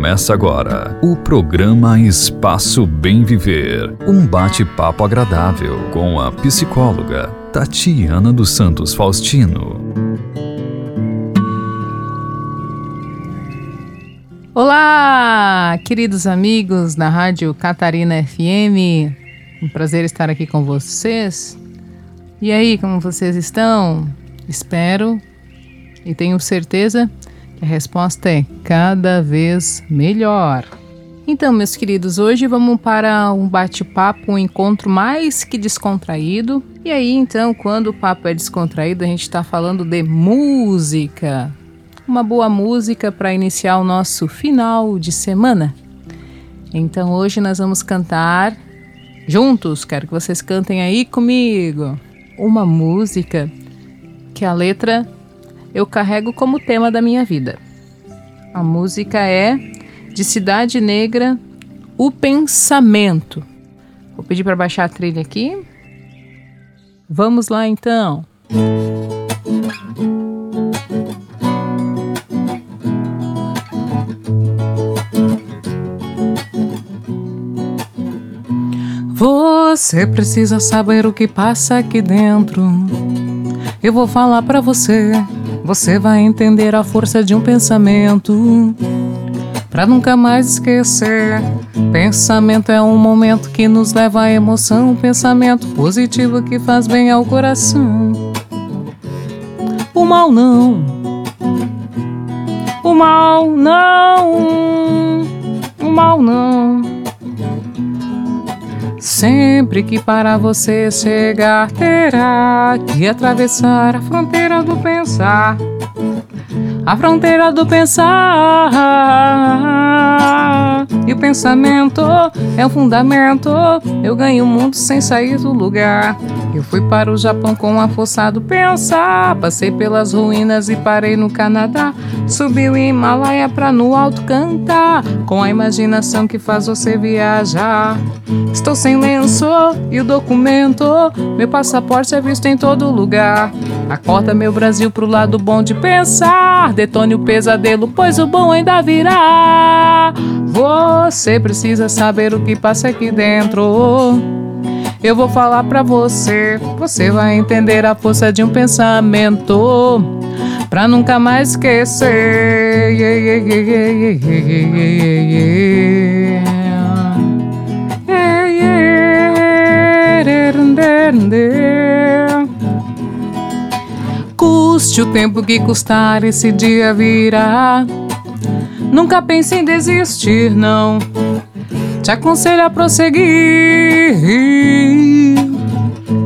Começa agora o programa Espaço Bem Viver. Um bate-papo agradável com a psicóloga Tatiana dos Santos Faustino. Olá, queridos amigos da Rádio Catarina FM. Um prazer estar aqui com vocês. E aí, como vocês estão? Espero e tenho certeza a resposta é cada vez melhor. Então, meus queridos, hoje vamos para um bate-papo, um encontro mais que descontraído. E aí, então, quando o papo é descontraído, a gente está falando de música. Uma boa música para iniciar o nosso final de semana. Então, hoje nós vamos cantar juntos. Quero que vocês cantem aí comigo. Uma música que a letra eu carrego como tema da minha vida. A música é de Cidade Negra, O Pensamento. Vou pedir para baixar a trilha aqui. Vamos lá então. Você precisa saber o que passa aqui dentro. Eu vou falar para você você vai entender a força de um pensamento. Pra nunca mais esquecer. Pensamento é um momento que nos leva à emoção. Um pensamento positivo que faz bem ao coração. O mal não. O mal não. O mal não. Sempre que para você chegar, terá que atravessar a fronteira do pensar. A fronteira do pensar. E o pensamento é o fundamento. Eu ganho o mundo sem sair do lugar. Eu fui para o Japão com a força do pensar. Passei pelas ruínas e parei no Canadá. Subi o Himalaia pra no alto cantar. Com a imaginação que faz você viajar. Estou sem lenço e o documento. Meu passaporte é visto em todo lugar. Acorda meu Brasil pro lado bom de pensar. Detone o pesadelo, pois o bom ainda virá. Você precisa saber o que passa aqui dentro. Eu vou falar pra você, você vai entender a força de um pensamento. Pra nunca mais esquecer. Yeah, yeah, yeah, Custe o tempo que custar, esse dia virá. Nunca pense em desistir, não te aconselho a prosseguir.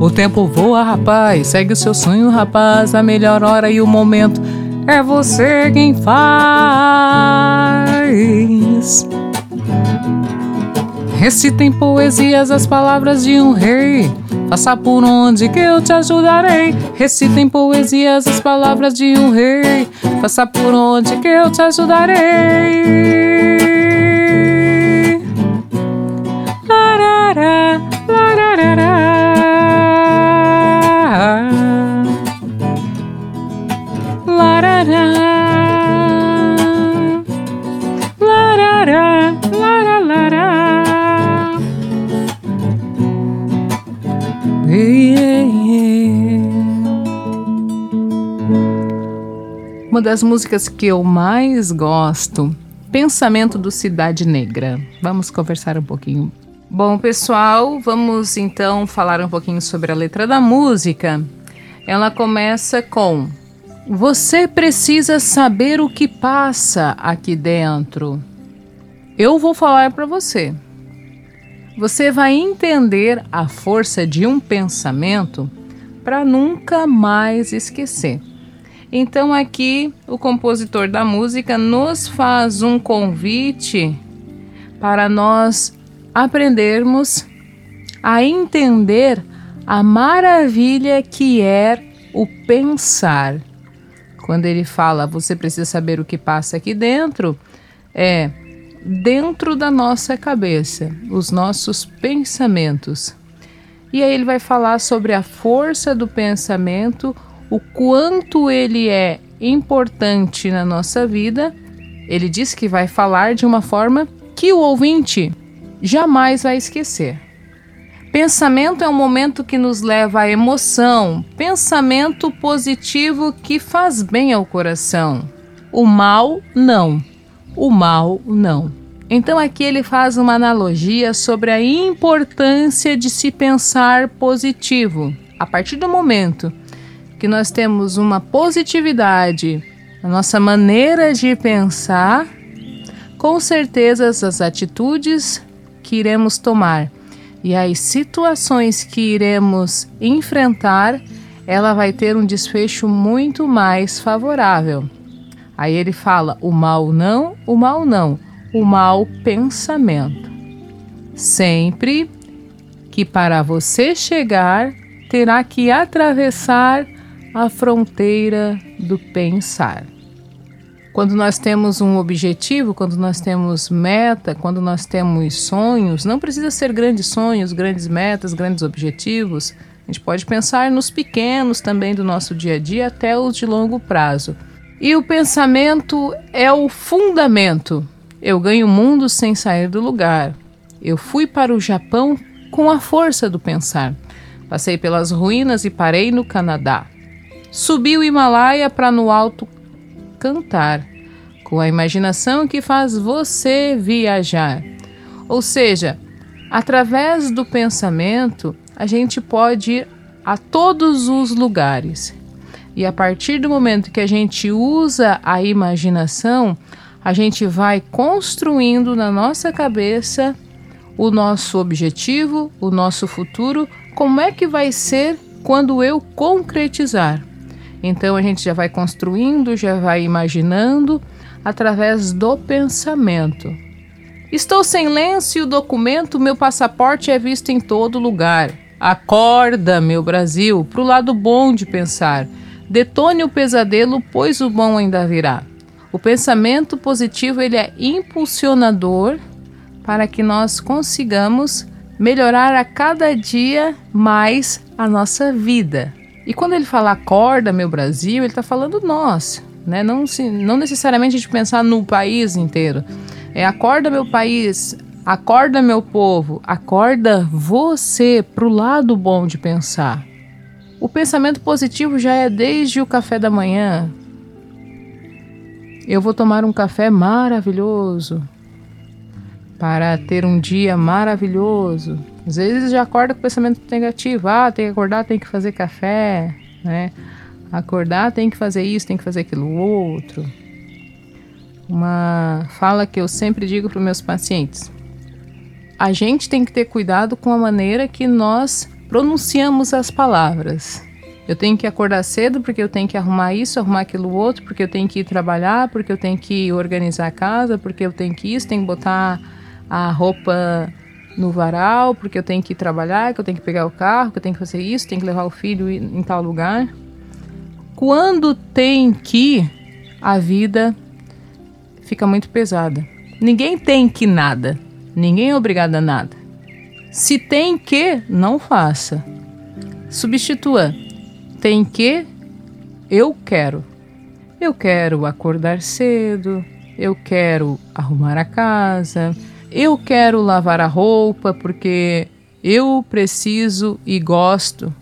O tempo voa, rapaz, segue o seu sonho, rapaz. A melhor hora e o momento é você quem faz. Recitem poesias as palavras de um rei. Faça por onde que eu te ajudarei. Recitem poesias as palavras de um rei. Faça por onde que eu te ajudarei. Das músicas que eu mais gosto, Pensamento do Cidade Negra. Vamos conversar um pouquinho Bom, pessoal, vamos então falar um pouquinho sobre a letra da música. Ela começa com: Você precisa saber o que passa aqui dentro. Eu vou falar para você. Você vai entender a força de um pensamento para nunca mais esquecer. Então, aqui o compositor da música nos faz um convite para nós aprendermos a entender a maravilha que é o pensar. Quando ele fala, você precisa saber o que passa aqui dentro, é dentro da nossa cabeça, os nossos pensamentos. E aí ele vai falar sobre a força do pensamento, o quanto ele é importante na nossa vida ele diz que vai falar de uma forma que o ouvinte jamais vai esquecer. Pensamento é um momento que nos leva à emoção, pensamento positivo que faz bem ao coração. O mal, não. O mal, não. Então aqui ele faz uma analogia sobre a importância de se pensar positivo. A partir do momento que nós temos uma positividade na nossa maneira de pensar, com certeza as atitudes que iremos tomar e as situações que iremos enfrentar, ela vai ter um desfecho muito mais favorável. Aí ele fala: o mal não, o mal não, o mal pensamento. Sempre que para você chegar, terá que atravessar a fronteira do pensar. Quando nós temos um objetivo, quando nós temos meta, quando nós temos sonhos, não precisa ser grandes sonhos, grandes metas, grandes objetivos. A gente pode pensar nos pequenos também do nosso dia a dia até os de longo prazo. E o pensamento é o fundamento. Eu ganho o mundo sem sair do lugar. Eu fui para o Japão com a força do pensar. Passei pelas ruínas e parei no Canadá. Subi o Himalaia para no alto cantar, com a imaginação que faz você viajar. Ou seja, através do pensamento, a gente pode ir a todos os lugares. E a partir do momento que a gente usa a imaginação, a gente vai construindo na nossa cabeça o nosso objetivo, o nosso futuro, como é que vai ser quando eu concretizar. Então a gente já vai construindo, já vai imaginando através do pensamento. Estou sem lenço e o documento, meu passaporte é visto em todo lugar. Acorda, meu Brasil, pro lado bom de pensar. Detone o pesadelo, pois o bom ainda virá. O pensamento positivo ele é impulsionador para que nós consigamos melhorar a cada dia mais a nossa vida. E quando ele fala acorda, meu Brasil, ele está falando nós, né? Não, se, não necessariamente a gente pensar no país inteiro. É acorda, meu país, acorda, meu povo, acorda você para o lado bom de pensar. O pensamento positivo já é desde o café da manhã. Eu vou tomar um café maravilhoso para ter um dia maravilhoso. Às vezes já acorda com pensamento negativo. Ah, tem que acordar, tem que fazer café, né? Acordar tem que fazer isso, tem que fazer aquilo outro. Uma fala que eu sempre digo para meus pacientes: a gente tem que ter cuidado com a maneira que nós pronunciamos as palavras. Eu tenho que acordar cedo porque eu tenho que arrumar isso, arrumar aquilo outro, porque eu tenho que ir trabalhar, porque eu tenho que organizar a casa, porque eu tenho que isso, tenho que botar a roupa no varal, porque eu tenho que trabalhar, que eu tenho que pegar o carro, que eu tenho que fazer isso, tenho que levar o filho em tal lugar. Quando tem que, a vida fica muito pesada. Ninguém tem que nada. Ninguém é obrigado a nada. Se tem que, não faça. Substitua. Tem que, eu quero. Eu quero acordar cedo. Eu quero arrumar a casa eu quero lavar a roupa porque eu preciso e gosto,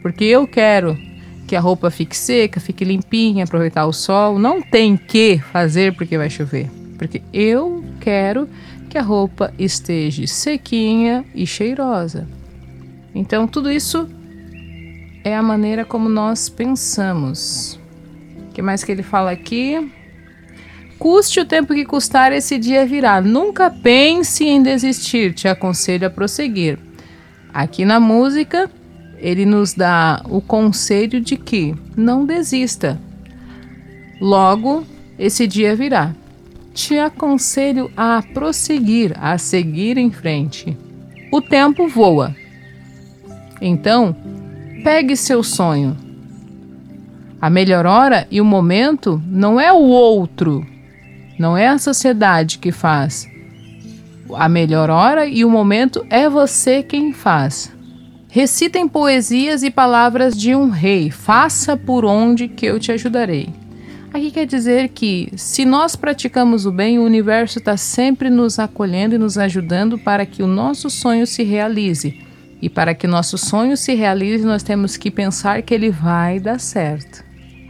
porque eu quero que a roupa fique seca, fique limpinha, aproveitar o sol. Não tem que fazer porque vai chover, porque eu quero que a roupa esteja sequinha e cheirosa. Então, tudo isso é a maneira como nós pensamos. O que mais que ele fala aqui? Custe o tempo que custar, esse dia virá. Nunca pense em desistir, te aconselho a prosseguir. Aqui na música, ele nos dá o conselho de que não desista. Logo, esse dia virá. Te aconselho a prosseguir, a seguir em frente. O tempo voa. Então, pegue seu sonho. A melhor hora e o momento não é o outro, não é a sociedade que faz. A melhor hora e o momento é você quem faz. Recitem poesias e palavras de um rei. Faça por onde que eu te ajudarei. Aqui quer dizer que, se nós praticamos o bem, o universo está sempre nos acolhendo e nos ajudando para que o nosso sonho se realize. E para que nosso sonho se realize, nós temos que pensar que ele vai dar certo.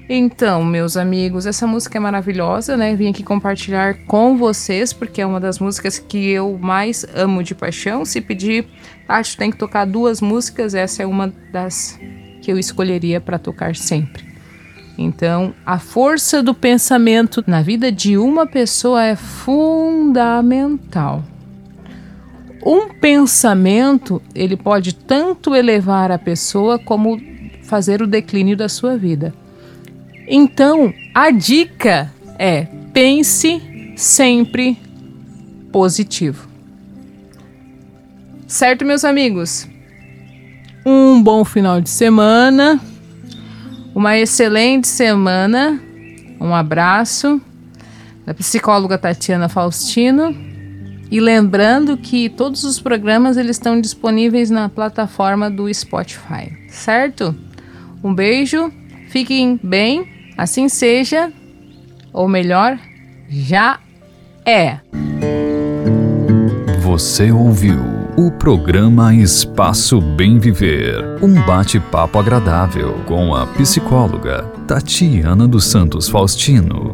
Então, meus amigos, essa música é maravilhosa, né? Vim aqui compartilhar com vocês, porque é uma das músicas que eu mais amo de paixão. Se pedir, acho que tem que tocar duas músicas, essa é uma das que eu escolheria para tocar sempre. Então, a força do pensamento na vida de uma pessoa é fundamental. Um pensamento, ele pode tanto elevar a pessoa como fazer o declínio da sua vida. Então, a dica é: pense sempre positivo. Certo, meus amigos? Um bom final de semana, uma excelente semana. Um abraço da psicóloga Tatiana Faustino. E lembrando que todos os programas eles estão disponíveis na plataforma do Spotify, certo? Um beijo Fiquem bem, assim seja, ou melhor, já é. Você ouviu o programa Espaço Bem Viver, um bate-papo agradável com a psicóloga Tatiana dos Santos Faustino.